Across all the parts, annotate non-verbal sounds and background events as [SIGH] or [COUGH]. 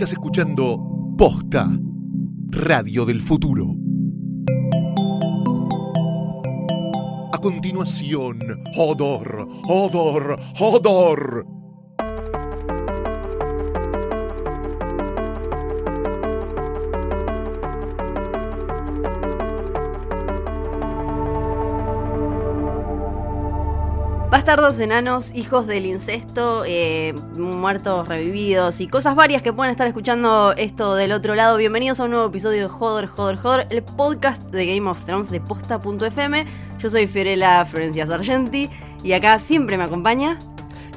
Estás escuchando Posta, Radio del Futuro. A continuación, Hodor, Hodor, Hodor. Bastardos enanos, hijos del incesto, eh, muertos revividos y cosas varias que pueden estar escuchando esto del otro lado. Bienvenidos a un nuevo episodio de Joder, Joder, Joder, el podcast de Game of Thrones de posta.fm. Yo soy Fiorella Florencia Sargenti y acá siempre me acompaña.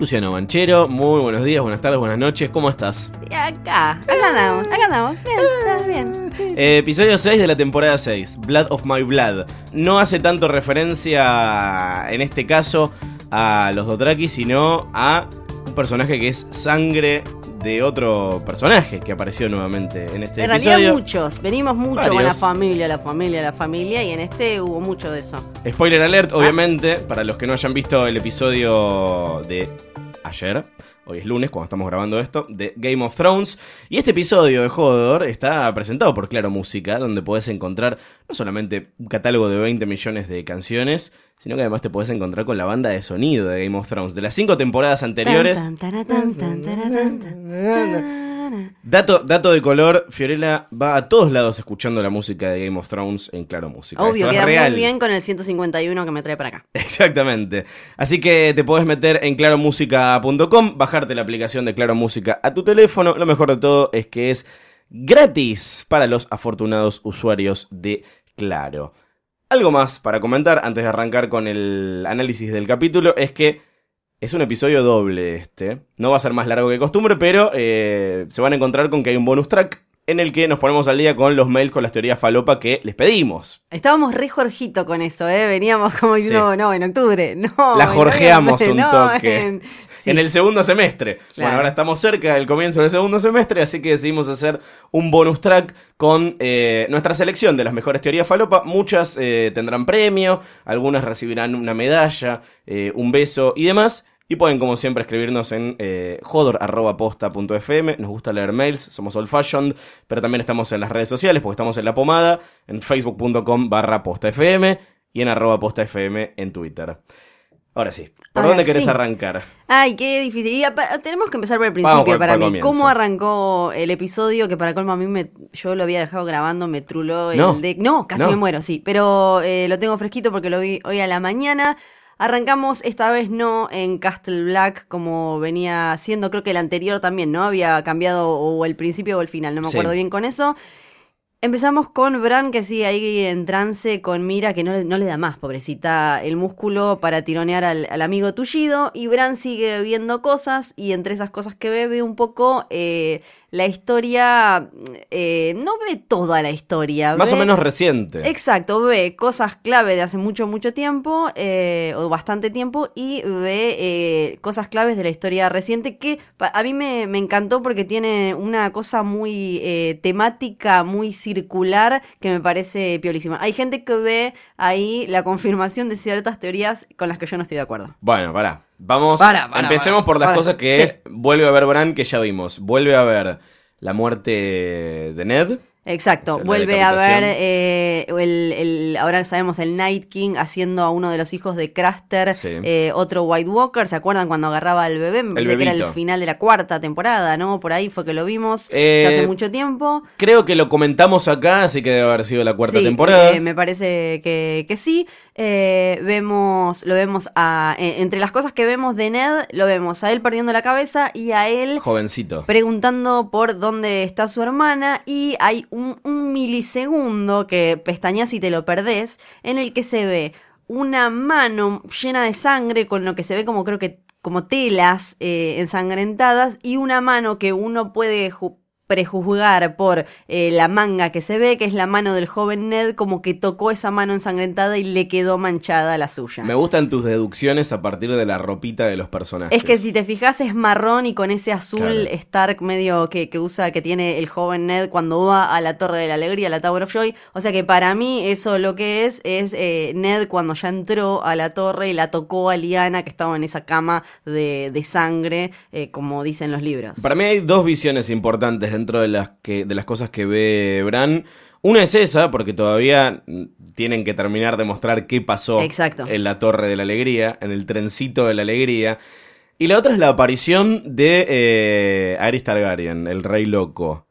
Luciano Manchero, muy buenos días, buenas tardes, buenas noches, ¿cómo estás? Y acá, acá andamos, acá andamos, bien, está bien. sí. Eh, episodio 6 de la temporada 6, Blood of My Blood. No hace tanto referencia, en este caso, a los Dothraki, sino a un personaje que es sangre de otro personaje que apareció nuevamente en este En episodio. realidad muchos, venimos mucho con la Varios. familia, la familia, la familia y en este hubo mucho de eso. Spoiler alert, Ah. obviamente, para los que no hayan visto el episodio de ayer, hoy es lunes cuando estamos grabando esto, de Game of Thrones. Y este episodio de Hodor está presentado por Claro Música, donde puedes encontrar no solamente un catálogo de 20 millones de canciones, sino que además te puedes encontrar con la banda de sonido de Game of Thrones. De las cinco temporadas anteriores, dato, dato de color, Fiorella va a todos lados escuchando la música de Game of Thrones en Claro Música. Obvio, Esto es queda real. muy bien con el 151 que me trae para acá. [LAUGHS] Exactamente. Así que te podés meter en claromusica.com, bajarte la aplicación de Claro Música a tu teléfono. Lo mejor de todo es que es gratis para los afortunados usuarios de Claro. Algo más para comentar antes de arrancar con el análisis del capítulo es que es un episodio doble este. No va a ser más largo que costumbre, pero eh, se van a encontrar con que hay un bonus track en el que nos ponemos al día con los mails con las teorías falopa que les pedimos. Estábamos re Jorgito con eso, ¿eh? Veníamos como diciendo, Sí. no, en octubre, no. La jorgeamos un no, toque. en- sí. En el segundo semestre. Claro. Bueno, ahora estamos cerca del comienzo del segundo semestre, así que decidimos hacer un bonus track con eh, nuestra selección de las mejores teorías falopa. Muchas eh, tendrán premio, algunas recibirán una medalla, eh, un beso y demás. Y pueden, como siempre, escribirnos en eh, jodor.posta.fm. Nos gusta leer mails, somos old fashioned, pero también estamos en las redes sociales, porque estamos en La Pomada, en facebook.com barra postafm y en arroba postafm en Twitter. Ahora sí, ¿por Ahora dónde querés sí. arrancar? Ay, qué difícil. Y tenemos que empezar por el principio por- para por mí. comienzo. ¿Cómo arrancó el episodio? Que para colmo a mí me, yo lo había dejado grabando, me truló el No. de. No, casi No. me muero, sí. Pero eh, lo tengo fresquito porque lo vi hoy a la mañana. Arrancamos esta vez no en Castle Black como venía haciendo, creo que el anterior también, ¿no? Había cambiado o el principio o el final, no me Sí. acuerdo bien con eso. Empezamos con Bran que sigue ahí en trance con Mira que no, le- no le da más, pobrecita, el músculo para tironear al, al amigo tullido. Y Bran sigue viendo cosas y entre esas cosas que ve ve un poco eh, la historia, eh, no ve toda la historia. Más o menos reciente. Exacto, ve cosas clave de hace mucho, mucho tiempo, eh, o bastante tiempo, y ve cosas claves de la historia reciente que a mí me, me encantó porque tiene una cosa muy temática, muy circular, que me parece piolísima. Hay gente que ve ahí la confirmación de ciertas teorías con las que yo no estoy de acuerdo. Bueno, pará. Vamos. Para, para, empecemos para, por las cosas que vuelve a ver Bran, que ya vimos. Vuelve a ver la muerte de Ned. Exacto, O sea, la vuelve a ver eh, el, el- ahora sabemos el Night King haciendo a uno de los hijos de Craster, Sí. eh, otro White Walker, ¿se acuerdan cuando agarraba al bebé? Me parece que era el final de la cuarta temporada, ¿no? Por ahí fue que lo vimos Eh, hace mucho tiempo. Creo que lo comentamos acá, así que debe haber sido la cuarta Sí, temporada. eh, me parece que, que sí. Eh, vemos, lo vemos a, eh, entre las cosas que vemos de Ned, lo vemos a él perdiendo la cabeza y a él Jovencito. preguntando por dónde está su hermana y hay un, un milisegundo que pestañas y te lo perdés en el que se ve una mano llena de sangre con lo que se ve como creo que como telas eh, ensangrentadas y una mano que uno puede ju- prejuzgar por eh, la manga que se ve, que es la mano del joven Ned, como que tocó esa mano ensangrentada y le quedó manchada la suya. Me gustan tus deducciones a partir de la ropita de los personajes. Es que si te fijas es marrón y con ese azul Claro. Stark medio que, que usa, que tiene el joven Ned cuando va a la Torre de la Alegría, a la Tower of Joy. O sea que para mí eso lo que es es eh, Ned cuando ya entró a la torre y la tocó a Liana que estaba en esa cama de, de sangre, eh, como dicen los libros. Para mí hay dos visiones importantes dentro de las, que, de las cosas que ve Bran. Una es esa, porque todavía tienen que terminar de mostrar qué pasó Exacto. en la Torre de la Alegría, en el trencito de la Alegría. Y la otra es la aparición de eh, Targaryen, el rey loco.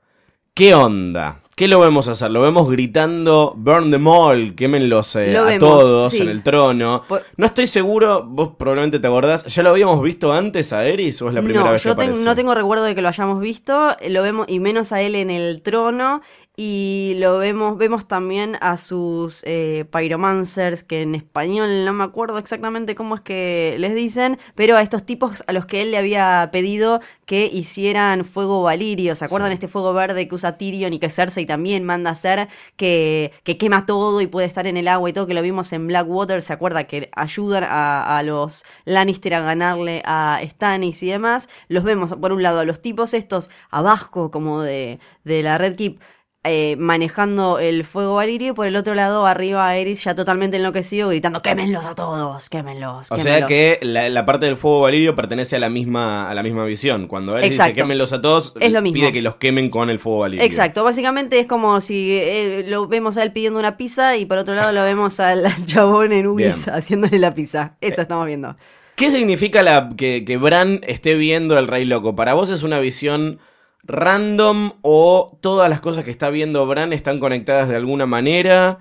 ¿Qué onda? ¿Qué lo vemos hacer? Lo vemos gritando Burn them all, quémenlos eh, Lo a vemos, todos sí. en el trono. Por- No estoy seguro, vos probablemente te acordás, ¿ya lo habíamos visto antes a Aerys o es la primera no, vez que yo ten- aparece? no tengo recuerdo de que lo hayamos visto, lo vemos y menos a él en el trono y lo vemos vemos también a sus eh, pyromancers que en español no me acuerdo exactamente cómo es que les dicen, pero a estos tipos a los que él le había pedido que hicieran fuego valirio, ¿se acuerdan este fuego verde que usa Tyrion y que Cersei también manda a hacer que, que quema todo y puede estar en el agua y todo que lo vimos en Blackwater, ¿se acuerda que ayudan a, a los Lannister a ganarle a Stannis y demás? Los vemos por un lado a los tipos estos abajo como de, de la Red Keep eh, manejando el fuego valirio y por el otro lado arriba Eris ya totalmente enloquecido gritando quémenlos a todos, quémenlos. O sea quémenlos". que la, la parte del fuego valirio pertenece a la misma, a la misma visión. Cuando dice Exacto. quémenlos a todos, Es lo mismo. pide que los quemen con el fuego valirio. Exacto, básicamente es como si eh, lo vemos a él pidiendo una pizza y por otro lado lo vemos al [LAUGHS] chabón en Ubis haciéndole la pizza. Esa estamos viendo. ¿Qué significa la, que, que Bran esté viendo al Rey Loco? ¿Para vos es una visión random o todas las cosas que está viendo Bran están conectadas de alguna manera?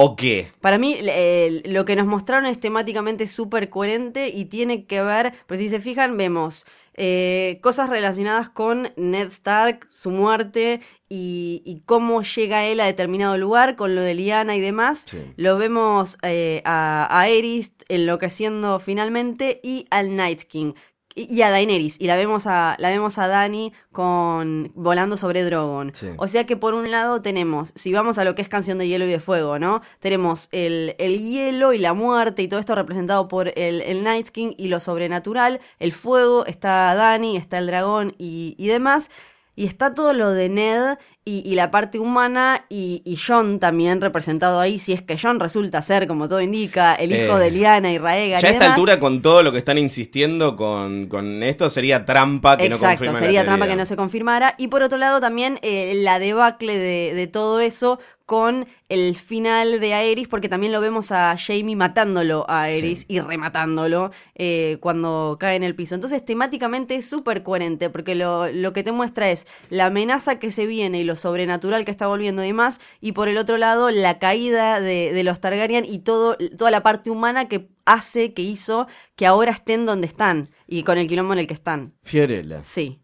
¿O qué? Para mí, eh, lo que nos mostraron es temáticamente súper coherente y tiene que ver, pues si se fijan, vemos eh, cosas relacionadas con Ned Stark, su muerte y, y cómo llega él a determinado lugar, con lo de Lyanna y demás. Sí. Lo vemos eh, a, a Aerys enloqueciendo finalmente y al Night King. Y y a Daenerys, y la vemos a, la vemos a Dani con volando sobre Drogon. Sí. O sea que por un lado tenemos, si vamos a lo que es Canción de Hielo y de Fuego, ¿no? Tenemos el, el hielo y la muerte y todo esto representado por el, el Night King y lo sobrenatural, el fuego, está Dani, está el dragón y, y demás. Y está todo lo de Ned y, y la parte humana y, y John también representado ahí, si es que John resulta ser, como todo indica, el hijo Eh, de Liana y Raegar. Ya a esta demás. altura, con todo lo que están insistiendo con, con esto, sería trampa que no Exacto, confirme la sería trampa que no se confirmara. Y por otro lado también eh, la debacle de, de todo eso con el final de Aerys, porque también lo vemos a Jamie matándolo a Aerys y rematándolo eh, cuando cae en el piso. Entonces temáticamente es súper coherente, porque lo, lo que te muestra es la amenaza que se viene y lo sobrenatural que está volviendo y demás, y por el otro lado la caída de, de los Targaryen y todo, toda la parte humana que hace, que hizo que ahora estén donde están y con el quilombo en el que están. Fiorella. Sí.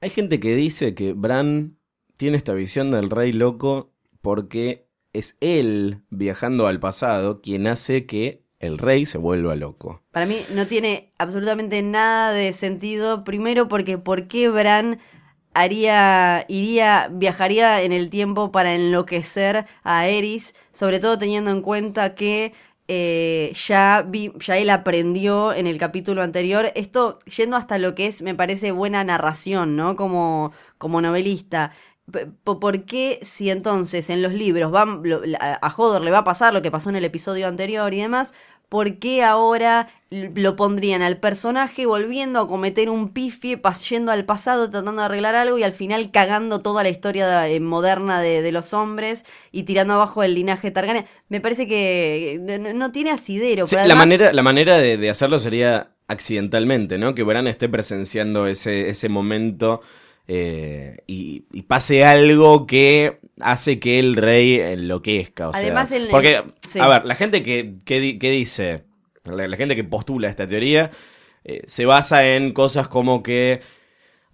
Hay gente que dice que Bran tiene esta visión del rey loco porque es él viajando al pasado quien hace que el rey se vuelva loco. Para mí no tiene absolutamente nada de sentido. Primero porque ¿por qué Bran haría, iría, viajaría en el tiempo para enloquecer a Eris? Sobre todo teniendo en cuenta que eh, ya, vi, ya él aprendió en el capítulo anterior. Esto yendo hasta lo que es, me parece, buena narración, ¿no? Como, como novelista. ¿Por qué si entonces en los libros van, a Hodor le va a pasar lo que pasó en el episodio anterior y demás? ¿Por qué ahora lo pondrían al personaje volviendo a cometer un pifie, yendo al pasado, tratando de arreglar algo y al final cagando toda la historia eh, moderna de, de los hombres y tirando abajo el linaje Targaryen? Me parece que no, tiene asidero. Sí, pero la manera, la manera de, de hacerlo sería accidentalmente, ¿no? Que Bran esté presenciando ese, ese momento eh, y, y pase algo que hace que el rey enloquezca. O sea, Además, el- porque, sí. a ver, la gente que, que, que dice, la, la gente que postula esta teoría, eh, se basa en cosas como que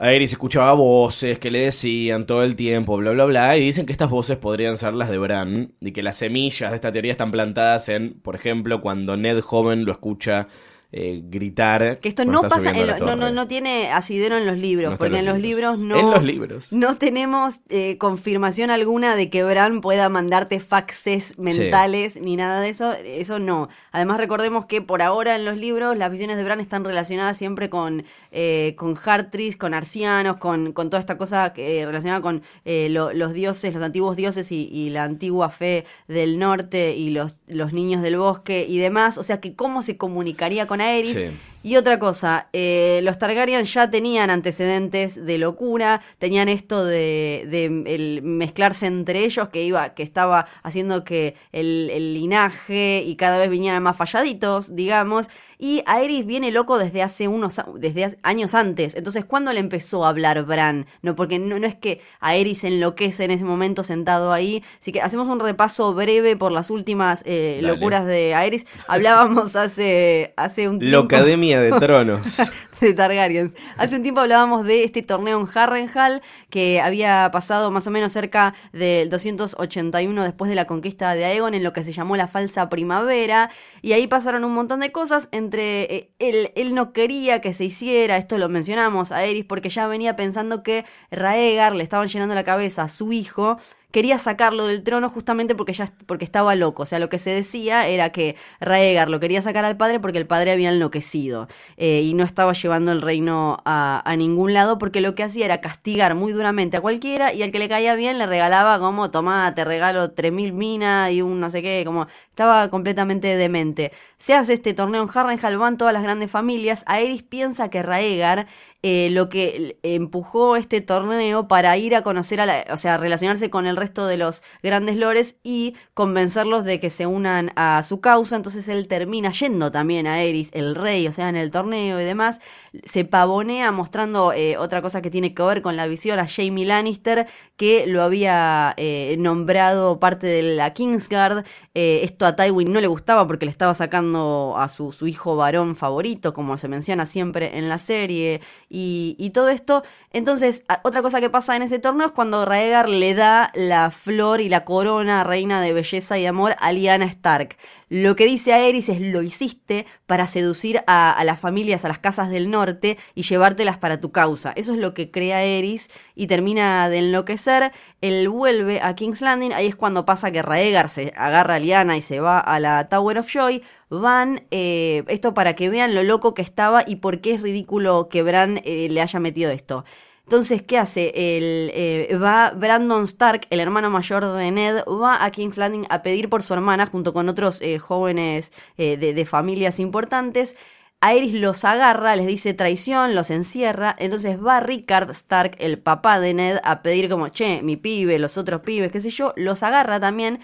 Aerys escuchaba voces que le decían todo el tiempo, bla, bla, bla, y dicen que estas voces podrían ser las de Bran, y que las semillas de esta teoría están plantadas en, por ejemplo, cuando Ned joven lo escucha eh, gritar. Que esto no pasa, en lo- no, no, no tiene asidero en los libros, No porque en los libros no... En los libros. No tenemos eh, confirmación alguna de que Bran pueda mandarte faxes mentales ni nada de eso. Eso no. Además, recordemos que por ahora en los libros las visiones de Bran están relacionadas siempre con, eh, con Hartris, con arcianos, con, con toda esta cosa que, eh, relacionada con lo- los dioses, los antiguos dioses y, y la antigua fe del norte y los, los niños del bosque y demás. O sea, que cómo se comunicaría con Aerys. Sí. Y otra cosa, eh, los Targaryen ya tenían antecedentes de locura, tenían esto de, de el mezclarse entre ellos que iba, que estaba haciendo que el, el linaje y cada vez vinieran más falladitos, digamos. Y Aerys viene loco desde hace unos desde años antes. Entonces, ¿cuándo le empezó a hablar Bran? No, porque no, no es que Aerys enloquece en ese momento sentado ahí. Así que hacemos un repaso breve por las últimas eh, locuras de Aerys. Hablábamos [LAUGHS] hace, hace un tiempo. La Academia de [LAUGHS] Tronos. [LAUGHS] de Targaryens. Hace un tiempo hablábamos de este torneo en Harrenhal que había pasado más o menos cerca del 281 después de la conquista de Aegon en lo que se llamó la falsa primavera y ahí pasaron un montón de cosas entre eh, él, él no quería que se hiciera, esto lo mencionamos a Eris porque ya venía pensando que Raegar le estaban llenando la cabeza a su hijo quería sacarlo del trono justamente porque ya porque estaba loco. O sea, lo que se decía era que Raegar lo quería sacar al padre porque el padre había enloquecido eh, y no estaba llevando el reino a, a ningún lado porque lo que hacía era castigar muy duramente a cualquiera y al que le caía bien le regalaba como, tomá, te regalo 3.000 minas y un no sé qué, como estaba completamente demente. Se hace este torneo en Harrenhal, van todas las grandes familias. Aerys piensa que Raegar eh, lo que empujó este torneo para ir a conocer a la, o sea, relacionarse con el resto de los grandes lores y convencerlos de que se unan a su causa. Entonces él termina yendo también a Eris, el rey, o sea, en el torneo y demás. Se pavonea mostrando eh, otra cosa que tiene que ver con la visión a Jamie Lannister, que lo había eh, nombrado parte de la Kingsguard. Eh, esto a Tywin no le gustaba porque le estaba sacando a su, su hijo varón favorito, como se menciona siempre en la serie y, y todo esto. Entonces, otra cosa que pasa en ese torneo es cuando Raegar le da la flor y la corona reina de belleza y amor a Lyanna Stark. Lo que dice Aerys es lo hiciste para seducir a, las familias, a las casas del norte y llevártelas para tu causa. Eso es lo que crea Aerys y termina de enloquecer. Él vuelve a King's Landing, ahí es cuando pasa que Raegar se agarra a Lyanna y se va a la Tower of Joy. Van, eh, esto para que vean lo loco que estaba y por qué es ridículo que Bran eh, le haya metido esto. Entonces, ¿qué hace? El, eh, va Brandon Stark, el hermano mayor de Ned, va a King's Landing a pedir por su hermana junto con otros eh, jóvenes eh, de, de familias importantes. Aerys los agarra, les dice traición, los encierra. Entonces va Rickard Stark, el papá de Ned, a pedir como, che, mi pibe, los otros pibes, qué sé yo. Los agarra también.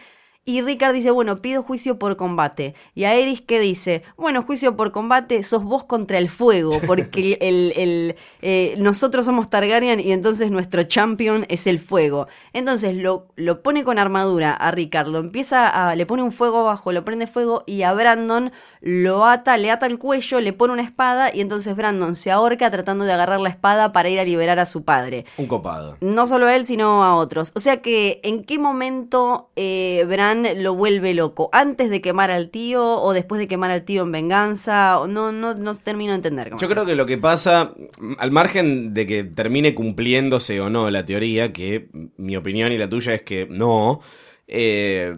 Y Rickard dice, bueno, pido juicio por combate. Y Aerys que dice, bueno, juicio por combate, sos vos contra el fuego, [LAUGHS] porque el, el, eh, nosotros somos Targaryen y entonces nuestro champion es el fuego. Entonces lo, lo pone con armadura a Rickard, lo empieza a, le pone un fuego abajo, lo prende fuego y a Brandon lo ata, le ata el cuello, le pone una espada y entonces Brandon se ahorca tratando de agarrar la espada para ir a liberar a su padre. Un copado. No solo a él, sino a otros. O sea que, ¿en qué momento eh, Bran lo vuelve loco? ¿Antes de quemar al tío o después de quemar al tío en venganza? O No, no, no termino de entender. cómo Yo creo que lo que pasa, al margen de que termine cumpliéndose o no la teoría, que mi opinión y la tuya es que no, eh,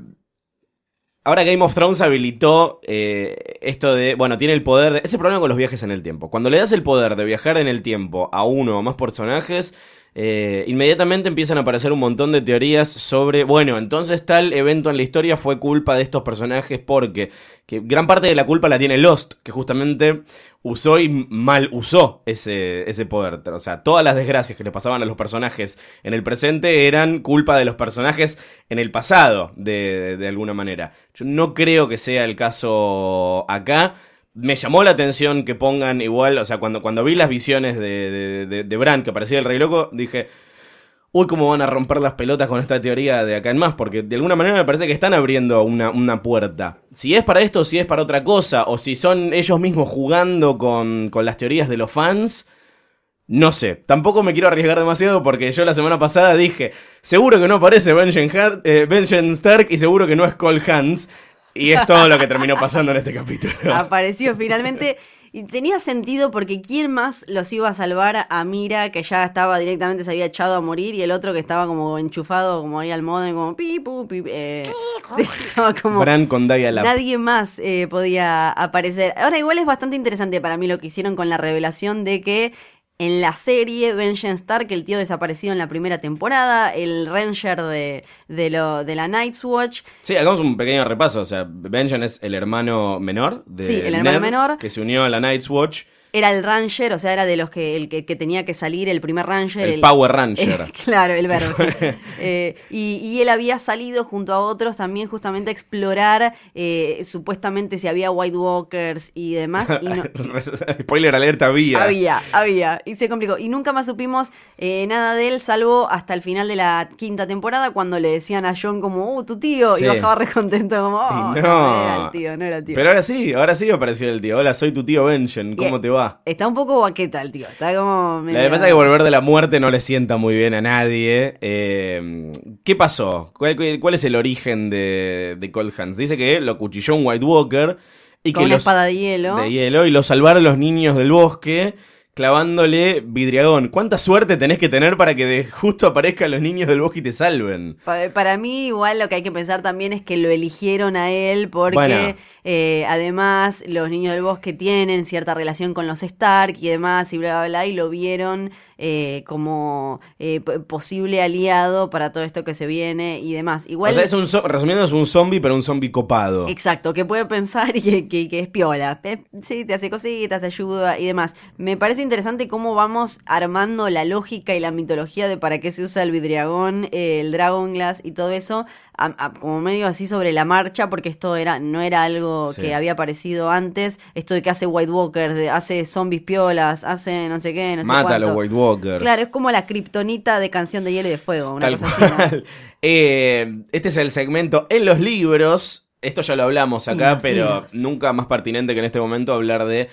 ahora Game of Thrones habilitó eh, esto de, bueno, tiene el poder, de, ese problema con los viajes en el tiempo. Cuando le das el poder de viajar en el tiempo a uno o más personajes, eh, inmediatamente empiezan a aparecer un montón de teorías sobre, bueno, entonces tal evento en la historia fue culpa de estos personajes porque que gran parte de la culpa la tiene Lost, que justamente usó y mal usó ese, ese poder. O sea, todas las desgracias que le pasaban a los personajes en el presente eran culpa de los personajes en el pasado, de, de alguna manera. Yo no creo que sea el caso acá. Me llamó la atención que pongan igual, o sea, cuando, cuando vi las visiones de, de, Bran que parecía el Rey Loco, dije, uy, cómo van a romper las pelotas con esta teoría de acá en más, porque de alguna manera me parece que están abriendo una, una puerta. Si es para esto, si es para otra cosa, o si son ellos mismos jugando con, con las teorías de los fans, No sé, tampoco me quiero arriesgar demasiado porque yo la semana pasada dije, seguro que no aparece Benjen, Har- eh, Benjen Stark y seguro que no es Cole Hans. Y es todo lo que terminó pasando en este capítulo. Apareció finalmente. Y tenía sentido porque ¿quién más los iba a salvar a Mira, que ya estaba directamente, se había echado a morir, y el otro que estaba como enchufado, como ahí al modem, como pi, pu, pi, eh, sí, estaba como... Bran con. Nadie más eh, podía aparecer. Ahora igual es bastante interesante para mí lo que hicieron con la revelación de que en la serie Benjen Stark, el tío desaparecido en la primera temporada, el Ranger de, de, lo, de la Night's Watch, Sí, hagamos un pequeño repaso. O sea, Benjen es el hermano menor de Sí, el hermano Ned, menor. que se unió a la Night's Watch. Era el Ranger, o sea, era de los que el que, que tenía que salir, el primer Ranger. El Power Ranger. [LAUGHS] claro, el verde. [LAUGHS] Eh, y, y él había salido junto a otros también justamente a explorar eh, supuestamente si había White Walkers y demás. Y no, [LAUGHS] Spoiler alerta, había. Había, había. Y se complicó. Y nunca más supimos eh, nada de él, salvo hasta el final de la quinta temporada, cuando le decían a John como, uh, tu tío. Sí. Y bajaba re contento, como, oh, Y no, era el tío, no era el tío. Pero ahora sí, ahora sí apareció el tío. Hola, soy tu tío Benjen. ¿Cómo Y- te va? Está un poco baqueta el tío. Está como. Lo que pasa es que volver de la muerte no le sienta muy bien a nadie. Eh, ¿Qué pasó? ¿Cuál, cuál es el origen de, de Cold Hands? Dice que lo cuchilló un White Walker y Con que una los- espada de hielo. de hielo y lo salvaron los niños del bosque clavándole vidriagón. ¿Cuánta suerte tenés que tener para que de justo aparezcan los niños del bosque y te salven? Pa- Para mí, igual lo que hay que pensar también es que lo eligieron a él porque Bueno. eh, además los niños del bosque tienen cierta relación con los Stark y demás y bla, bla, bla, y lo vieron eh, como eh, posible aliado para todo esto que se viene y demás. Igual, o sea, es un zo- resumiendo, es un zombie, pero un zombie copado. Exacto, que puede pensar y que, que- que es piola. Eh, Sí, te hace cositas, te ayuda y demás. Me parece interesante cómo vamos armando la lógica y la mitología de para qué se usa el vidriagón, eh, el Dragon Glass y todo eso, a- a- como medio así sobre la marcha, porque esto era no era algo Sí. que había aparecido antes. Esto de que hace White Walker, de, hace zombies piolas, hace no sé qué, no sé Mata a los. White Walkers. Claro, es como la kriptonita de Canción de Hielo y de Fuego, una Tal cosa así. ¿no? [LAUGHS] Eh, este es el segmento en los libros. Esto ya lo hablamos acá, pero libros. nunca más pertinente que en este momento hablar de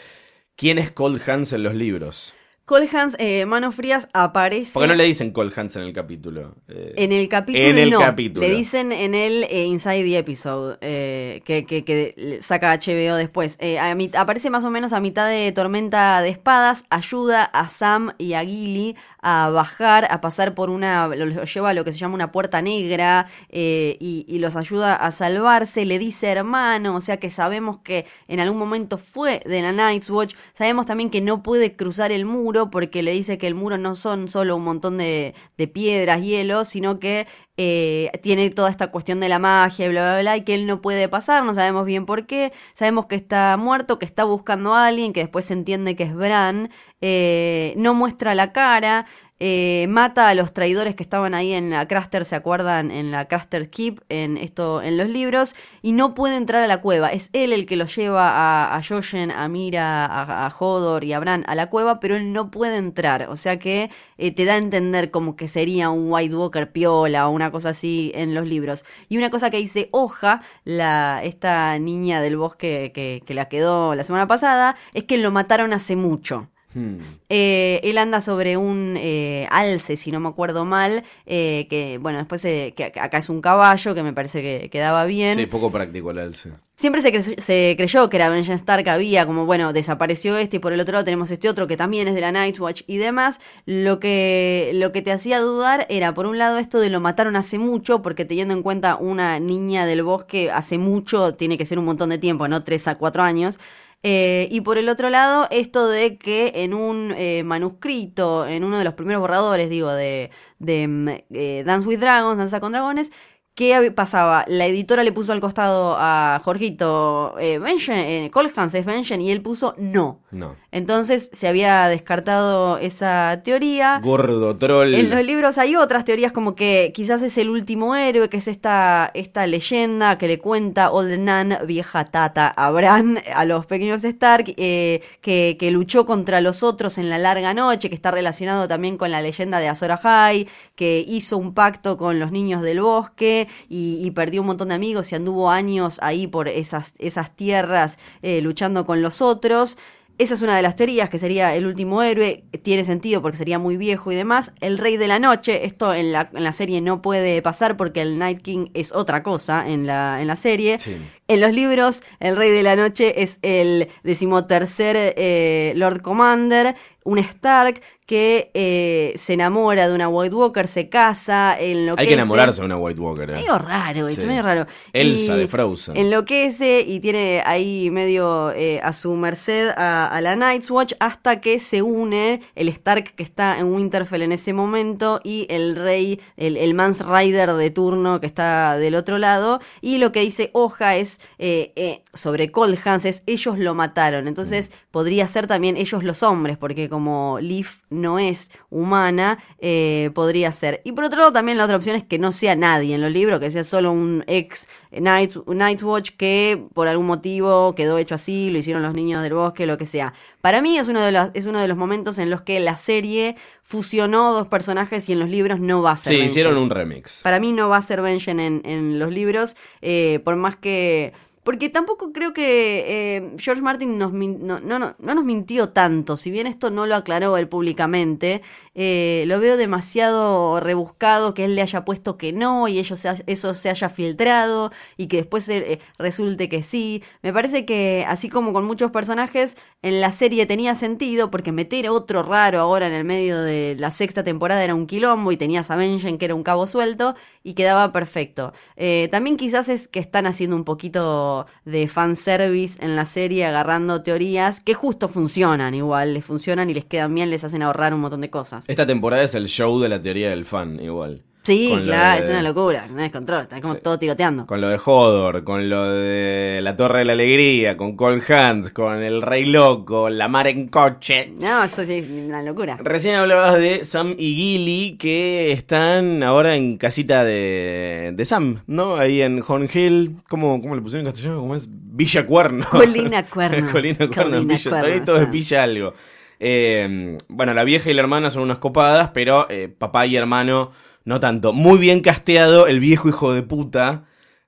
quién es Cold Hans en los libros. Cole Hans, eh, Manos Frías, aparece. Porque no le dicen Cold Hans en el capítulo. Eh, En el capítulo En el no. capítulo. Le dicen en el eh, Inside the Episode eh, que, que- que saca HBO después. Eh, a mi- aparece más o menos a mitad de Tormenta de Espadas. Ayuda a Sam y a Gilly a bajar, a pasar por una. Lo, lo lleva a lo que se llama una puerta negra eh, y, los ayuda a salvarse. Le dice hermano, o sea que sabemos que en algún momento fue de la Night's Watch. Sabemos también que no puede cruzar el muro porque le dice que el muro no son solo un montón de piedras, hielo, sino que eh, tiene toda esta cuestión de la magia y bla, bla, bla, y que él no puede pasar, no sabemos bien por qué, sabemos que está muerto, que está buscando a alguien, que después se entiende que es Bran, eh, no muestra la cara, eh, mata a los traidores que estaban ahí en la Craster, ¿se acuerdan? En la Craster Keep, en esto, en los libros, y no puede entrar a la cueva. Es él el que los lleva a, a a Mira, a, a Hodor y a Bran a la cueva, pero él no puede entrar. O sea que eh, te da a entender como que sería un White Walker piola o una cosa así en los libros. Y una cosa que dice Hoja, la, esta niña del bosque que, que la quedó la semana pasada, es que lo mataron hace mucho. Hmm. Eh, él anda sobre un eh, alce, si no me acuerdo mal, eh, que bueno, después que acá es un caballo, que me parece que quedaba bien. Sí, poco práctico el alce. Siempre se, cre- se creyó que era Benjen Stark, había como, bueno, desapareció este y por el otro lado tenemos este otro que también es de la Night's Watch y demás. Lo que, lo que te hacía dudar era, por un lado, esto de lo mataron hace mucho, porque teniendo en cuenta una niña del bosque hace mucho, tiene que ser un montón de tiempo, no tres a cuatro años. Eh, y por el otro lado, esto de que en un eh, manuscrito, en uno de los primeros borradores, digo, de, de mm, eh, Dance with Dragons, Danza con Dragones, ¿Qué pasaba? La editora le puso al costado a Jorgito, eh, Benjen, eh, Colhans es Benjen, y él puso no. No. Entonces se había descartado esa teoría. Gordo troll. En los libros hay otras teorías como que quizás es el último héroe, que es esta, esta leyenda que le cuenta Old Nan, vieja tata, a Bran, a los pequeños Stark, eh, que, que luchó contra los otros en la larga noche, que está relacionado también con la leyenda de Azor Ahai, que hizo un pacto con los niños del bosque y, perdió un montón de amigos y anduvo años ahí por esas, esas tierras eh, luchando con los otros. Esa es una de las teorías, que sería el último héroe. Tiene sentido porque sería muy viejo y demás. El Rey de la Noche, esto en la, en la serie no puede pasar porque el Night King es otra cosa en la, en la serie. Sí. En los libros, el Rey de la Noche es el decimotercer eh, Lord Commander, un Stark que eh, se enamora de una White Walker, se casa, enloquece. Hay que enamorarse de una White Walker. ¿eh? Medio raro, eso, Sí. medio raro. Elsa Y de Frozen. Enloquece y tiene ahí medio eh, a su merced a, a la Night's Watch hasta que se une el Stark que está en Winterfell en ese momento y el rey, el, el Mans Rider de turno que está del otro lado. Y lo que dice Hoja es eh, eh, sobre Colhans es ellos lo mataron. Entonces Mm. podría ser también ellos los hombres, porque como Leaf no es humana, eh, podría ser. Y por otro lado, también la otra opción es que no sea nadie en los libros, que sea solo un ex Night, Nightwatch que por algún motivo quedó hecho así, lo hicieron los niños del bosque, lo que sea. Para mí es uno de los, es uno de los momentos en los que la serie fusionó dos personajes y en los libros no va a ser. Sí, Benjen. hicieron un remix. Para mí no va a ser Benjen en, en los libros, eh, por más que... Porque tampoco creo que eh, George Martin nos no, no, no, no nos mintió tanto, si bien esto no lo aclaró él públicamente, eh, lo veo demasiado rebuscado que él le haya puesto que no y eso se haya filtrado y que después eh, resulte que sí. Me parece que así como con muchos personajes, en la serie tenía sentido porque meter otro raro ahora en el medio de la sexta temporada era un quilombo y tenías a Benjen que era un cabo suelto y quedaba perfecto. Eh, también quizás es que están haciendo un poquito de fanservice en la serie, agarrando teorías que justo funcionan igual, les funcionan y les quedan bien, les hacen ahorrar un montón de cosas. Esta temporada es el show de la teoría del fan, igual. Sí, claro, de- es una locura, no descontrol, está como Sí. todo tiroteando. Con lo de Hodor, con lo de la Torre de la Alegría, con Cole Hunt, con el Rey Loco, la mar en coche. No, eso sí es una locura. Recién hablabas de Sam y Gilly que están ahora en casita de, de Sam, ¿no? Ahí en Horn Hill. ¿Cómo, ¿Cómo le pusieron en castellano? ¿Cómo es? Villa Cuerno. Colina [LAUGHS] Cuerno. Colina Cuerno, Colina Villa. Cuerno, ahí todo es. Villa algo. Eh, bueno, la vieja y la hermana son unas copadas, pero eh, papá y hermano no tanto. Muy bien casteado el viejo hijo de puta.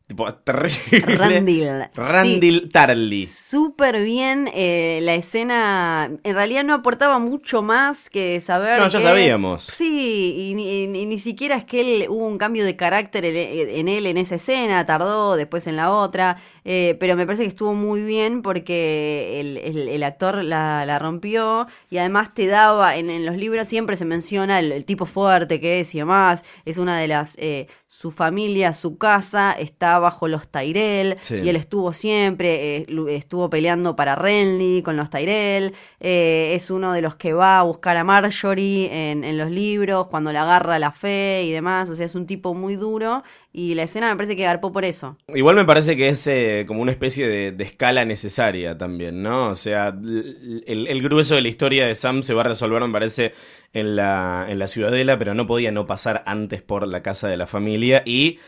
Tipo, [LAUGHS] terrible. Tarly. Súper bien eh, la escena. En realidad no aportaba mucho más que saber. No, ya que- sabíamos. Sí, y, ni- y ni siquiera es que él hubo un cambio de carácter en, en él en esa escena, tardó después en la otra. Eh, pero me parece que estuvo muy bien porque el, el- el actor la, la rompió y además te daba. En, en los libros siempre se menciona el, el tipo fuerte que es y demás. Es una de las. eh, su familia, su casa está bajo los Tyrell Sí. y él estuvo siempre, eh, estuvo peleando para Renly con los Tyrell, eh, es uno de los que va a buscar a Marjorie en, en los libros, cuando le agarra la fe y demás, o sea, es un tipo muy duro y la escena me parece que garpó por eso. Igual me parece que es eh, como una especie de, escala necesaria también, ¿no? O sea, el, el grueso de la historia de Sam se va a resolver, me parece, en la, en la ciudadela, pero no podía no pasar antes por la casa de la familia y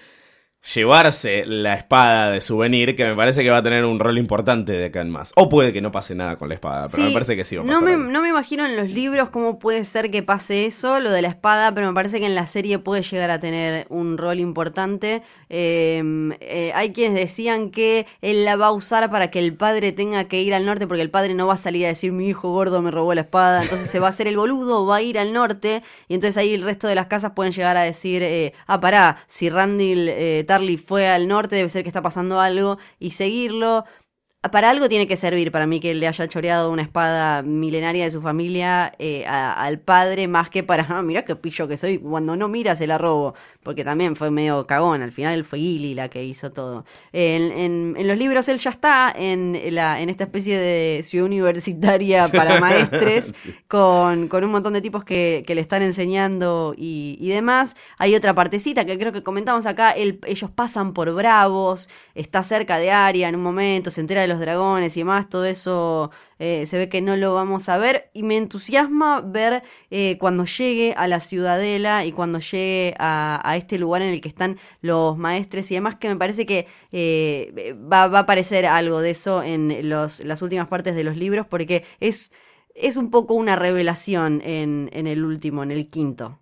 llevarse la espada de souvenir, que me parece que va a tener un rol importante de acá en más. O puede que no pase nada con la espada, pero Sí, me parece que sí va a no pasar me, algo. no me imagino en los libros cómo puede ser que pase eso, lo de la espada, pero me parece que en la serie puede llegar a tener un rol importante. Eh, eh, hay quienes decían que él la va a usar para que el padre tenga que ir al norte, porque el padre no va a salir a decir mi hijo gordo me robó la espada, entonces se va a hacer el boludo, va a ir al norte, y entonces ahí el resto de las casas pueden llegar a decir, eh, ah, pará, si Randall Tarly fue al norte, debe ser que está pasando algo, y seguirlo para algo tiene que servir para mí que le haya choreado una espada milenaria de su familia eh, al padre, más que para, [LAUGHS] ah, mirá qué pillo que soy, cuando no mira se la robo, porque también fue medio cagón, al final fue Gilly la que hizo todo. En, en- en los libros él ya está en, la, en esta especie de ciudad universitaria [LAUGHS] para maestres, con, con un montón de tipos que, que le están enseñando y, y demás. Hay otra partecita que creo que comentamos acá, ellos pasan por Bravos, está cerca de Aria en un momento, se entera de los dragones y demás, todo eso eh, se ve que no lo vamos a ver y me entusiasma ver eh, cuando llegue a la ciudadela y cuando llegue a, este lugar en el que están los maestres y demás, que me parece que eh, va, va a aparecer algo de eso en los, las últimas partes de los libros porque es es un poco una revelación en, en el último, en el quinto.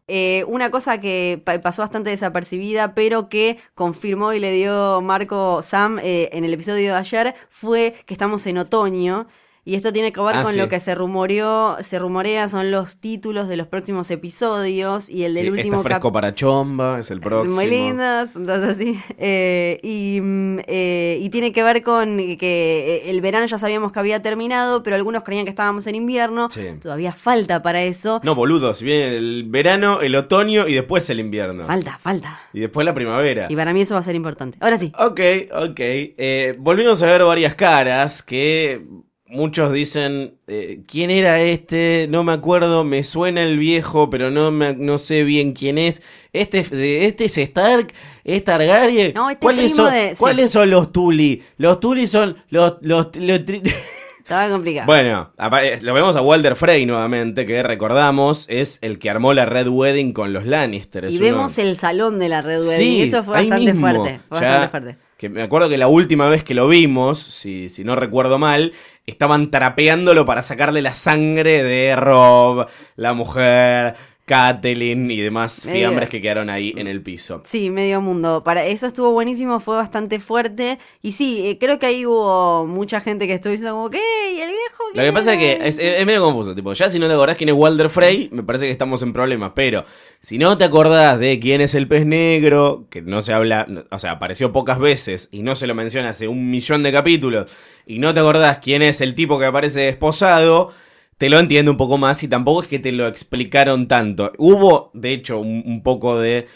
Una cosa que pa- pasó bastante desapercibida, pero que confirmó y le dio Marco Sam en el episodio de ayer, fue que estamos en otoño. Y esto tiene que ver Ah, con sí. lo que se rumoreó, se rumorea son los títulos de los próximos episodios y el del Sí, último está fresco para Chomba, es el próximo. Muy lindas, entonces sí. Eh, y, mm, eh, y tiene que ver con que eh, el verano ya sabíamos que había terminado, pero algunos creían que estábamos en invierno. Sí. Todavía falta para eso. No, boludo, si viene el verano, el otoño y después el invierno. Falta, falta. Y después la primavera. Y para mí eso va a ser importante. Ahora sí. Ok, ok. Eh, volvimos a ver varias caras que muchos dicen, eh, ¿quién era este? No me acuerdo, me suena el viejo, pero no, me- no sé bien quién es. Este, este es Stark, es Targaryen. No, este ¿Cuáles, primo son, de-. ¿Cuáles son los Tully? Los Tully son los... los, [LAUGHS] Estaba complicado. Bueno, apare- lo vemos a Walter Frey nuevamente, que recordamos es el que armó la Red Wedding con los Lannister. es y uno- vemos el salón de la Red Wedding. Sí, eso fue ahí bastante mismo. fuerte. Fue Ya bastante fuerte. Que me acuerdo que la última vez que lo vimos, si, si no recuerdo mal, estaban trapeándolo para sacarle la sangre de Rob, la mujer, Catelyn y demás fiambres que quedaron ahí en el piso. Sí, medio mundo. Para eso estuvo buenísimo, fue bastante fuerte. Y sí, eh, creo que ahí hubo mucha gente que estuvo diciendo como, ¿qué? ¿Y el viejo? Lo que pasa es que es, es medio confuso, tipo, ya si no te acordás quién es Walter Frey, me parece que estamos en problemas, pero si no te acordás de quién es el pez negro, que no se habla, o sea, apareció pocas veces y no se lo menciona hace un millón de capítulos, y no te acordás quién es el tipo que aparece desposado, te lo entiendo un poco más y tampoco es que te lo explicaron tanto. Hubo, de hecho, un, un poco de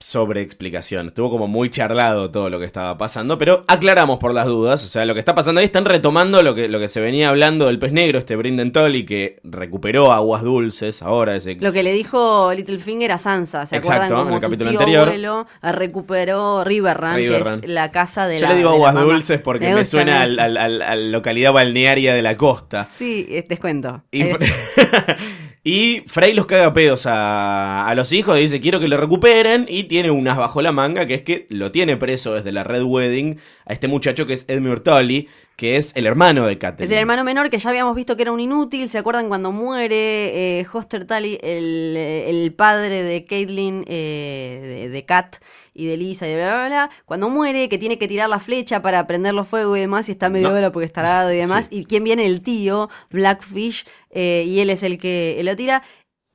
sobreexplicación. Estuvo como muy charlado todo lo que estaba pasando, pero aclaramos por las dudas. O sea, lo que está pasando ahí están retomando lo que, lo que se venía hablando del pez negro, este Brinden Tully que recuperó aguas dulces ahora. Ese... Lo que le dijo Littlefinger a Sansa, ¿se Exacto, acuerdan? en el tu capítulo tío anterior. abuelo recuperó Riverrun, que es la casa de Yo la le digo aguas dulces porque me, suena a la localidad balnearia de la costa. Sí, descuento. Y, Eh, [LAUGHS] y Frey los caga pedos a, a los hijos y dice quiero que lo recuperen y tiene unas bajo la manga que es que lo tiene preso desde la Red Wedding a este muchacho que es Edmure Tully que es el hermano de Catelyn. Es el hermano menor que ya habíamos visto que era un inútil. ¿Se acuerdan cuando muere eh, Hoster Tully, el, el padre de Caitlyn, eh, de, de Kat y de Lisa y de bla, bla, bla? Cuando muere, que tiene que tirar la flecha para prenderlo fuego y demás, y está medio No. hora porque está arado y demás. Sí. Y quién viene el tío, Blackfish, eh, y él es el que lo tira.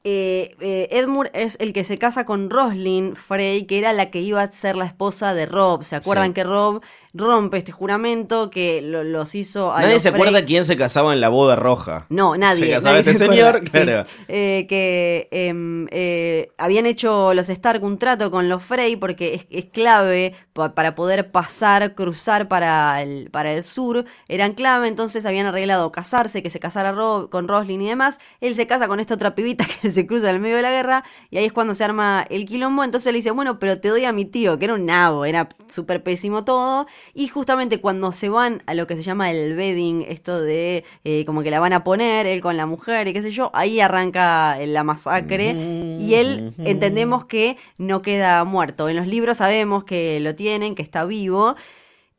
Eh, eh, Edmure es el que se casa con Roslyn Frey, que era la que iba a ser la esposa de Rob. ¿Se acuerdan Sí. que Rob rompe este juramento que lo- los hizo a Nadie se Frey? acuerda quién se casaba en la boda roja. No, nadie. Se casaba nadie ese se señor, sí. claro. Eh, que em, eh, habían hecho los Stark un trato con los Frey porque es, es clave pa- para poder pasar, cruzar para el, para el sur. Eran clave, entonces habían arreglado casarse, que se casara con Roslin y demás. Él se casa con esta otra pibita [LAUGHS] que se cruza en el medio de la guerra y ahí es cuando se arma el quilombo. Entonces le dice, bueno, pero te doy a mi tío, que era un nabo, era súper pésimo todo. Y justamente cuando se van a lo que se llama el bedding, esto de eh, como que la van a poner, él con la mujer y qué sé yo, ahí arranca la masacre y él entendemos que no queda muerto. En los libros sabemos que lo tienen, que está vivo.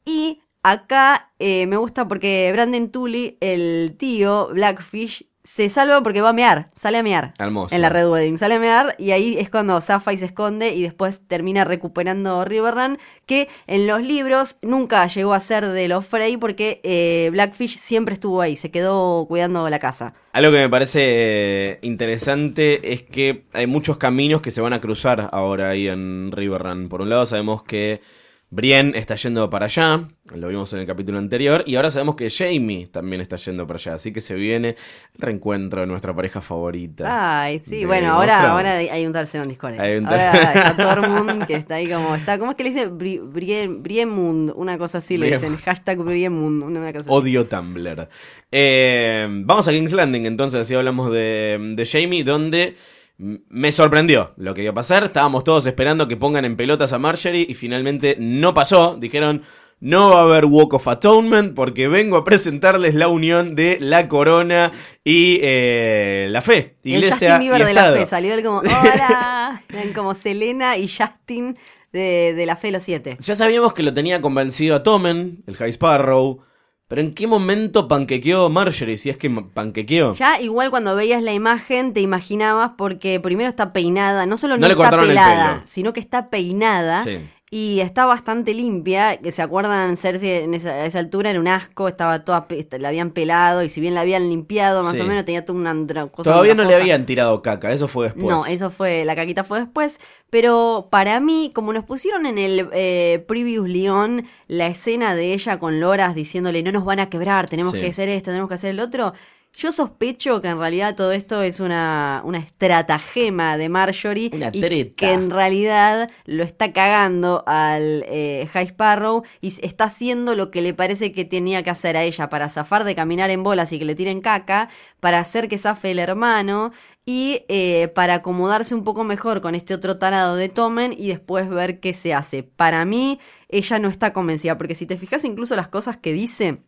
Y acá eh, me gusta porque Brandon Tully, el tío Blackfish, se salva porque va a mear, sale a mear. Hermoso. En la Red Wedding, sale a mear y ahí es cuando Sapphire se esconde y después termina recuperando Riverrun, que en los libros nunca llegó a ser de los Frey porque eh, Blackfish siempre estuvo ahí, se quedó cuidando la casa. Algo que me parece eh, interesante es que hay muchos caminos que se van a cruzar ahora ahí en Riverrun. Por un lado sabemos que Brienne está yendo para allá, lo vimos en el capítulo anterior, y ahora sabemos que Jamie también está yendo para allá, así que se viene el reencuentro de nuestra pareja favorita. Ay, sí, bueno, ahora, hay un tercero en Discord. Hay un ahora está [LAUGHS] Tormund, que está ahí como, está, ¿cómo es que le dice? Brie- Brie- Briemund, una cosa así le Briem- dicen, hashtag Briemund, una cosa así. Odio Tumblr. Eh, vamos a King's Landing entonces, así hablamos de, de Jamie, donde me sorprendió lo que iba a pasar. Estábamos todos esperando que pongan en pelotas a Marjorie y finalmente no pasó. Dijeron, no va a haber Walk of Atonement porque vengo a presentarles la unión de la corona y eh, la fe. El Iglesia Justin Bieber y de la fe, salió él como, hola, [LAUGHS] como Selena y Justin de, de la fe los siete. Ya sabíamos que lo tenía convencido a Tommen, el High Sparrow. Pero ¿en qué momento panquequeó Marjorie? Si es que panquequeó. Ya igual cuando veías la imagen te imaginabas porque primero está peinada, no solo No no, le está cortaron el pelada, pelo. sino que está peinada. Sí. Y está bastante limpia. Que se acuerdan, Cersei en esa, a esa altura era un asco, estaba toda, la habían pelado y si bien la habían limpiado, más Sí. o menos tenía toda una cosa Todavía no le habían tirado caca, eso fue después. No, eso fue, la caquita fue después. Pero para mí, como nos pusieron en el eh, Previous León la escena de ella con Loras diciéndole no nos van a quebrar, tenemos Sí. que hacer esto, tenemos que hacer el otro. Yo sospecho que en realidad todo esto es una, una estratagema de Marjorie Una y que en realidad lo está cagando al eh, High Sparrow y está haciendo lo que le parece que tenía que hacer a ella para zafar de caminar en bolas y que le tiren caca, para hacer que zafe el hermano y eh, para acomodarse un poco mejor con este otro tarado de Tomen y después ver qué se hace. Para mí, ella no está convencida, porque si te fijas incluso las cosas que dice,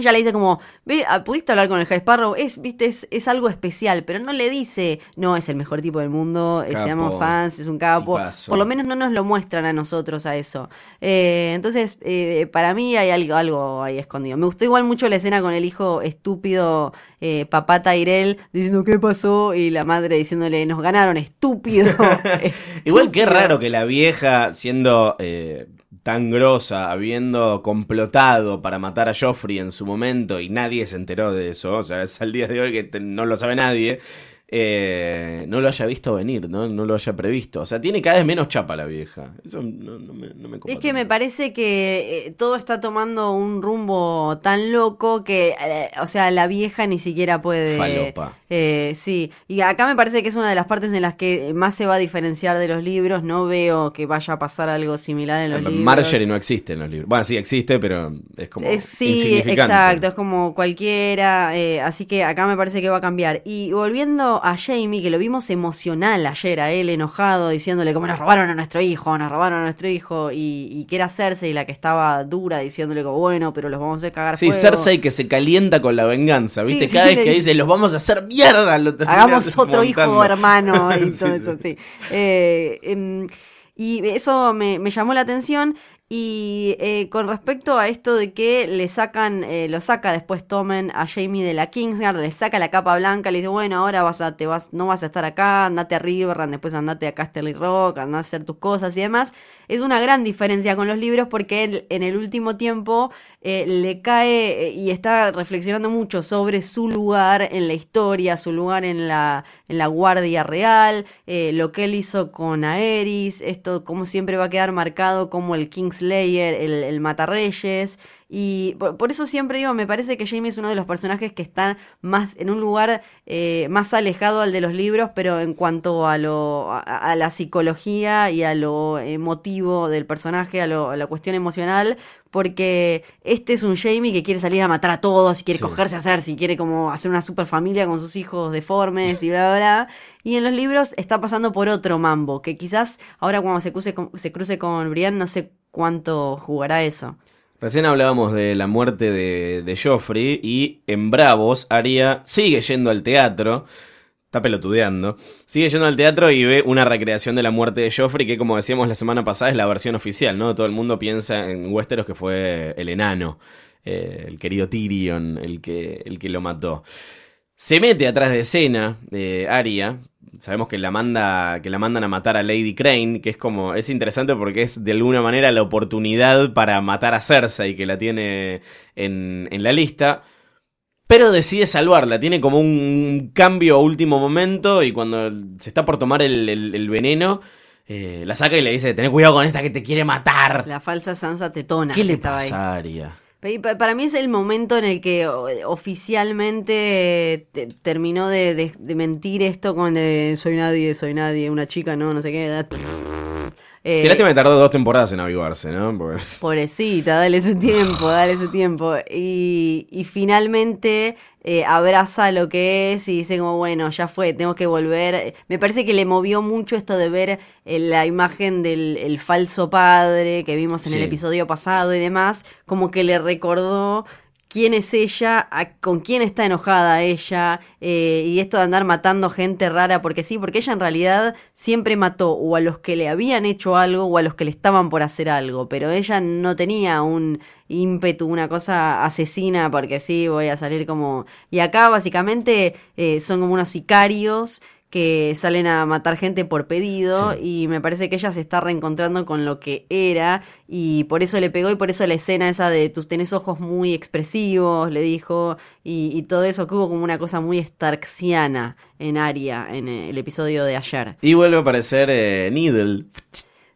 ella le dice como, ve, ah, ¿pudiste hablar con el High Sparrow? Es, viste, es, es algo especial, pero no le dice, no, es el mejor tipo del mundo, eh, Capo, seamos fans, es un capo. tipazo. Por lo menos no nos lo muestran a nosotros a eso. Eh, entonces, eh, para mí hay algo, algo ahí escondido. Me gustó igual mucho la escena con el hijo estúpido, eh, papá Tyrell, diciendo, ¿qué pasó? Y la madre diciéndole, nos ganaron, estúpido. [LAUGHS] [LAUGHS] Igual qué Estúpido. raro que la vieja, siendo tan grosa, habiendo complotado para matar a Joffrey en su momento y nadie se enteró de eso, o sea, es al día de hoy que te- no lo sabe nadie, eh, no lo haya visto venir, ¿no? no lo haya previsto. O sea, tiene cada vez menos chapa la vieja. Eso no, no me, no me Es que me parece que eh, todo está tomando un rumbo tan loco que, eh, o sea, la vieja ni siquiera puede... Falopa. Eh, sí, y acá me parece que es una de las partes en las que más se va a diferenciar de los libros. No veo que vaya a pasar algo similar en los libros. Marjorie no existe en los libros. Bueno, sí existe, pero es como Es- sí, insignificante. exacto, es como cualquiera, eh, así que acá me parece que va a cambiar. Y volviendo a Jamie, que lo vimos emocional ayer, a él enojado, diciéndole como nos robaron a nuestro hijo, nos robaron a nuestro hijo, y, y que era Cersei la que estaba dura, diciéndole como bueno, pero los vamos a hacer cagar Sí, fuego. Cersei que se calienta con la venganza, ¿viste? Sí, Cada sí, vez que dice- los vamos a hacer mierda, lo Hagamos otro hijo hermano [LAUGHS] y todo Sí, eso, sí. Eh, em, y eso me, me llamó la atención. Y eh, con respecto a esto de que le sacan, eh, lo saca después Tomen a Jamie de la Kingsguard, le saca la capa blanca, le dice, bueno, ahora vas a, te vas, no vas a estar acá, andate a Riverrun, después andate a Casterly Rock, andate a hacer tus cosas y demás. Es una gran diferencia con los libros porque él en el último tiempo eh, le cae eh, y está reflexionando mucho sobre su lugar en la historia, su lugar en la, en la Guardia Real, eh, lo que él hizo con Aerys, esto como siempre va a quedar marcado como el Kingslayer, el, el Matarreyes. Y por, por eso siempre digo, me parece que Jamie es uno de los personajes que están más en un lugar eh, más alejado al de los libros, pero en cuanto a lo a, a la psicología y a lo emotivo del personaje, a, lo, a la cuestión emocional, porque este es un Jamie que quiere salir a matar a todos y quiere Sí. cogerse a hacer, si quiere como hacer una super familia con sus hijos deformes y bla, bla, bla. Y en los libros está pasando por otro mambo, que quizás ahora cuando se cruce con, se cruce con Brian no sé cuánto jugará eso. Recién hablábamos de la muerte de, de Joffrey y en Bravos Arya sigue yendo al teatro, está pelotudeando, sigue yendo al teatro y ve una recreación de la muerte de Joffrey que como decíamos la semana pasada es la versión oficial, ¿no? Todo el mundo piensa en Westeros que fue el enano, eh, el querido Tyrion, el que, el que lo mató. Se mete atrás de escena de Arya. Sabemos que la manda, que la mandan a matar a Lady Crane, que es como, es interesante porque es de alguna manera la oportunidad para matar a Cersei, que la tiene en, en la lista. Pero decide salvarla, tiene como un cambio a último momento y cuando se está por tomar el, el- el veneno, eh, la saca y le dice, ten cuidado con esta que te quiere matar. La falsa Sansa Tetona ¿Qué que le estaba ahí. Para mí es el momento en el que oficialmente te- terminó de, de- mentir esto con de, soy nadie, soy nadie, una chica, no, no sé qué. Eh, Sí, lástima que tardó dos temporadas en avivarse, ¿no? Porque- Pobrecita, dale su tiempo, dale su tiempo. Y, y finalmente eh, abraza lo que es y dice como, bueno, ya fue, tengo que volver. Me parece que le movió mucho esto de ver eh, la imagen del el falso padre que vimos en el episodio pasado y demás, como que le recordó quién es ella, con quién está enojada ella, eh, y esto de andar matando gente rara, porque sí, porque ella en realidad siempre mató o a los que le habían hecho algo o a los que le estaban por hacer algo, pero ella no tenía un ímpetu, una cosa asesina, porque sí, voy a salir como... Y acá básicamente eh, son como unos sicarios que salen a matar gente por pedido Sí. y me parece que ella se está reencontrando con lo que era y por eso le pegó y por eso la escena esa de tus tenés ojos muy expresivos, le dijo, y, y todo eso que hubo como una cosa muy starksiana en Aria en el episodio de ayer. Y vuelve a aparecer eh, Needle.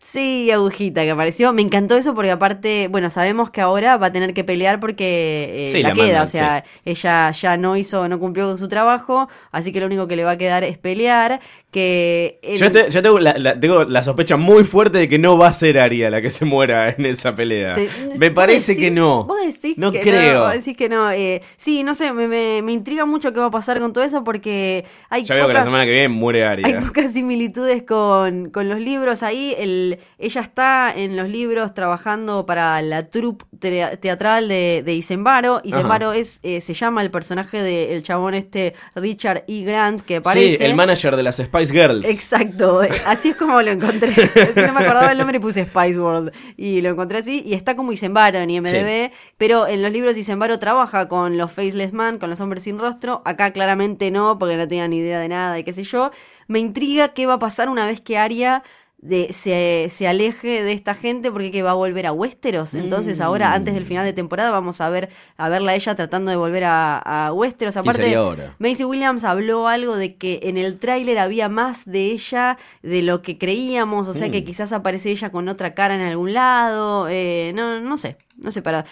Sí, agujita que apareció. Me encantó eso porque aparte, bueno, sabemos que ahora va a tener que pelear porque eh, Sí, la, la queda. mandan, o sea, ella ya no hizo, no cumplió con su trabajo, así que lo único que le va a quedar es pelear. Que Yo, te- yo tengo, la, la- tengo la sospecha muy fuerte de que no va a ser Aria la que se muera en esa pelea. Me ¿vos parece decís- que no. Vos decís No que creo. no. vos decís que no. eh, sí, no sé, me, me- me intriga mucho qué va a pasar con todo eso porque hay Ya veo que la pocas- semana que viene muere Hay pocas similitudes con, con los libros ahí. El, ella está en los libros trabajando para la troupe te- teatral de, de Isembaro. Isembaro es, eh, se llama el personaje del chabón este Richard E. Grant que aparece. Sí, el manager de las Spice Girls. Exacto, así es como lo encontré. [LAUGHS] Si no me acordaba el nombre puse Spice World y lo encontré así y está como Isembaro en IMDb, pero en los libros Isembaro trabaja con los Faceless Man, con los hombres sin rostro, acá claramente no, porque no tenía ni idea de nada y qué sé yo. Me intriga qué va a pasar una vez que Arya de, se, se aleje de esta gente porque que va a volver a Westeros. Entonces ahora, antes del final de temporada, vamos a ver a verla a ella tratando de volver a, a Westeros. Aparte? Macy Williams habló algo de que en el tráiler había más de ella de lo que creíamos, o sea que quizás aparece ella con otra cara en algún lado, eh, no, no sé, no sé, para...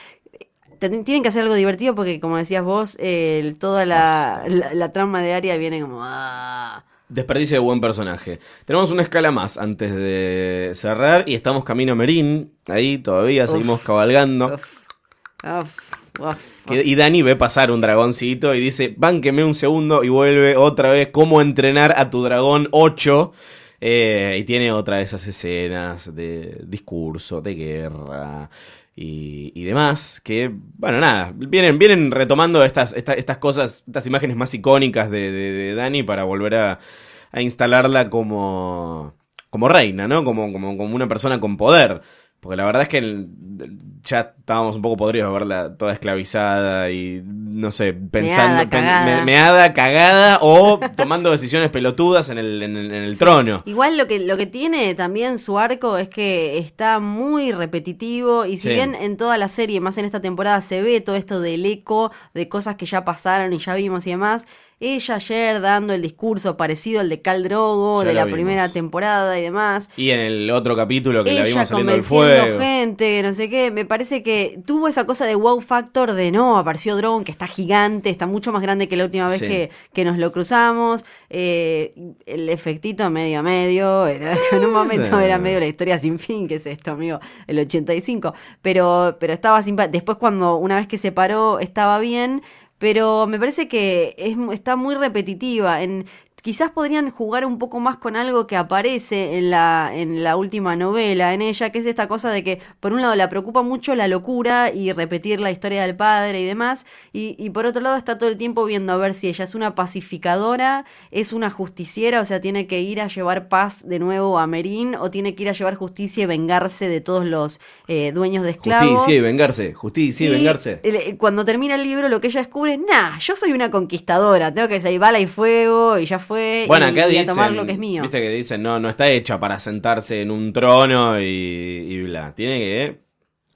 Tienen que hacer algo divertido porque, como decías vos, eh, toda la, la, la trama de Aria viene como... ah. Desperdicio de buen personaje. Tenemos una escala más antes de cerrar y estamos camino a Merín. Ahí todavía seguimos cabalgando. Uf, uf, uf, Que- y Dani ve pasar un dragoncito y dice, bánqueme un segundo y vuelve otra vez cómo entrenar a tu dragón 8. Eh, y tiene otra de esas escenas de discurso, de guerra y, y demás. Que, bueno, nada, vienen, vienen retomando estas, esta- estas cosas, estas imágenes más icónicas de, Dani para volver a, a instalarla como, como reina, ¿no? Como, como, como una persona con poder. Porque la verdad es que el- ya estábamos un poco podridos de verla toda esclavizada y, no sé, pensando... Meada, cagada. me- meada, cagada o [LAUGHS] tomando decisiones pelotudas en el, en el, en el Sí. trono. Igual lo que, lo que tiene también su arco es que está muy repetitivo y si Sí. bien en toda la serie, más en esta temporada, se ve todo esto del eco de cosas que ya pasaron y ya vimos y demás, ella ayer dando el discurso parecido al de Cal Drogo Ya de la vimos. primera temporada y demás, Y en el otro capítulo que la ella vimos saliendo del fuego. gente, no sé qué, me parece que tuvo esa cosa de wow factor de no, apareció Drogon que está gigante, está mucho más grande que la última vez Sí. que, que nos lo cruzamos, eh, el efectito medio a medio, [LAUGHS] en un momento Sí. era medio la historia sin fin, que es esto, amigo, el 85, pero, pero estaba simpa- después cuando una vez que se paró estaba bien, pero me parece que es, está muy repetitiva. En, quizás podrían jugar un poco más con algo que aparece en la, en la última novela, en ella, que es esta cosa de que, por un lado, la preocupa mucho la locura y repetir la historia del padre y demás, y, y por otro lado está todo el tiempo viendo a ver si ella es una pacificadora, es una justiciera, o sea, tiene que ir a llevar paz de nuevo a Merín, o tiene que ir a llevar justicia y vengarse de todos los eh, dueños de esclavos. Justicia y vengarse, justicia y, Y vengarse. el- cuando termina el libro, lo que ella descubre es, nah, yo soy una conquistadora, tengo que salir bala y fuego, y ya fue, Bueno, y, acá y a dicen, tomar lo que es mío. viste que dicen, no, no está hecha para sentarse en un trono y, y bla. Tiene que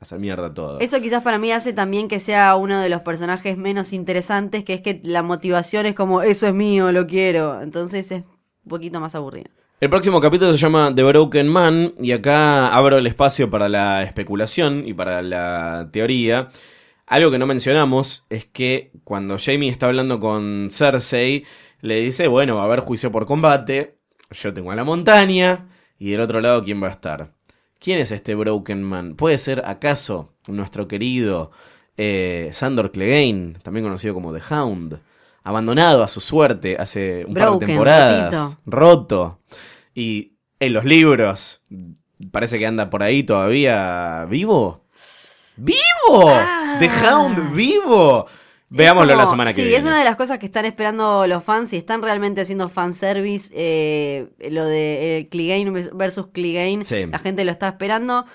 hacer mierda todo. Eso quizás para mí hace también que sea uno de los personajes menos interesantes, que es que la motivación es como, eso es mío, lo quiero. Entonces es un poquito más aburrido. El próximo capítulo se llama The Broken Man y acá abro el espacio para la especulación y para la teoría. Algo que no mencionamos es que cuando Jamie está hablando con Cersei, le dice, bueno, va a haber juicio por combate, yo tengo a la montaña y del otro lado, ¿quién va a estar? ¿Quién es este Broken Man? ¿Puede ser acaso nuestro querido eh, Sandor Clegane, también conocido como The Hound? Abandonado a su suerte hace un par de temporadas. rotito. Roto. Y en los libros, parece que anda por ahí todavía vivo. ¡Vivo! Ah. ¡The Hound vivo! Veámoslo como- la semana que sí, viene. es una de las cosas que están esperando los fans y están realmente haciendo fanservice. Eh, lo de eh, Clegane versus Clegane. Sí. La gente lo está esperando.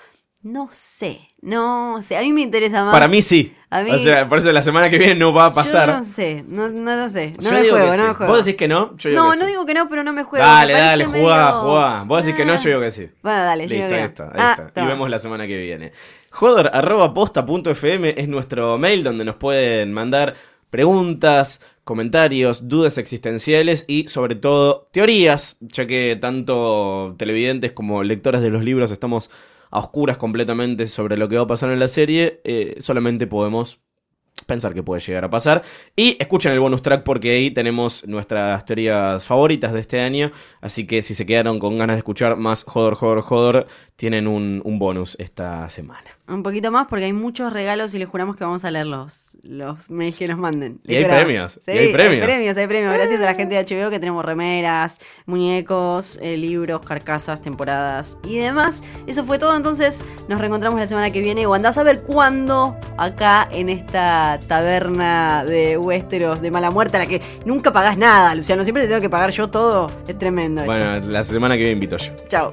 No sé, no sé. A mí me interesa más. Para mí sí. A mí- O sea, por eso la semana que viene no va a pasar. Yo no sé, no, no lo sé. No Yo me juego, no sí. me juego. ¿Vos decís que no? Yo digo no, que no sí. digo que no, pero no me juego. Dale, me dale, jugá, medio- jugá. Vos decís que no, Ah. yo digo que sí. Bueno, dale, yo Listo, digo ahí que está, no. ahí Ah, está. Y vemos la semana que viene. Joder, es nuestro mail donde nos pueden mandar preguntas, comentarios, dudas existenciales y sobre todo teorías, ya que tanto televidentes como lectores de los libros estamos a oscuras completamente sobre lo que va a pasar en la serie, eh, solamente podemos pensar que puede llegar a pasar. Y escuchen el bonus track porque ahí tenemos nuestras teorías favoritas de este año. Así que si se quedaron con ganas de escuchar más Jodor, Jodor, Jodor, tienen un, un bonus esta semana. Un poquito más porque hay muchos regalos y les juramos que vamos a leer los, los mails que nos manden. Y hay premios, y hay premios. Hay premios, hay premios. Gracias a la gente de HBO que tenemos remeras, muñecos, eh, libros, carcasas, temporadas y demás. Eso fue todo. Entonces nos reencontramos la semana que viene o andás a ver cuándo acá en esta taberna de Westeros de mala muerte a la que nunca pagás nada, Luciano. Siempre te tengo que pagar yo todo. Es tremendo. esto. Bueno, la semana que viene invito yo. Chao.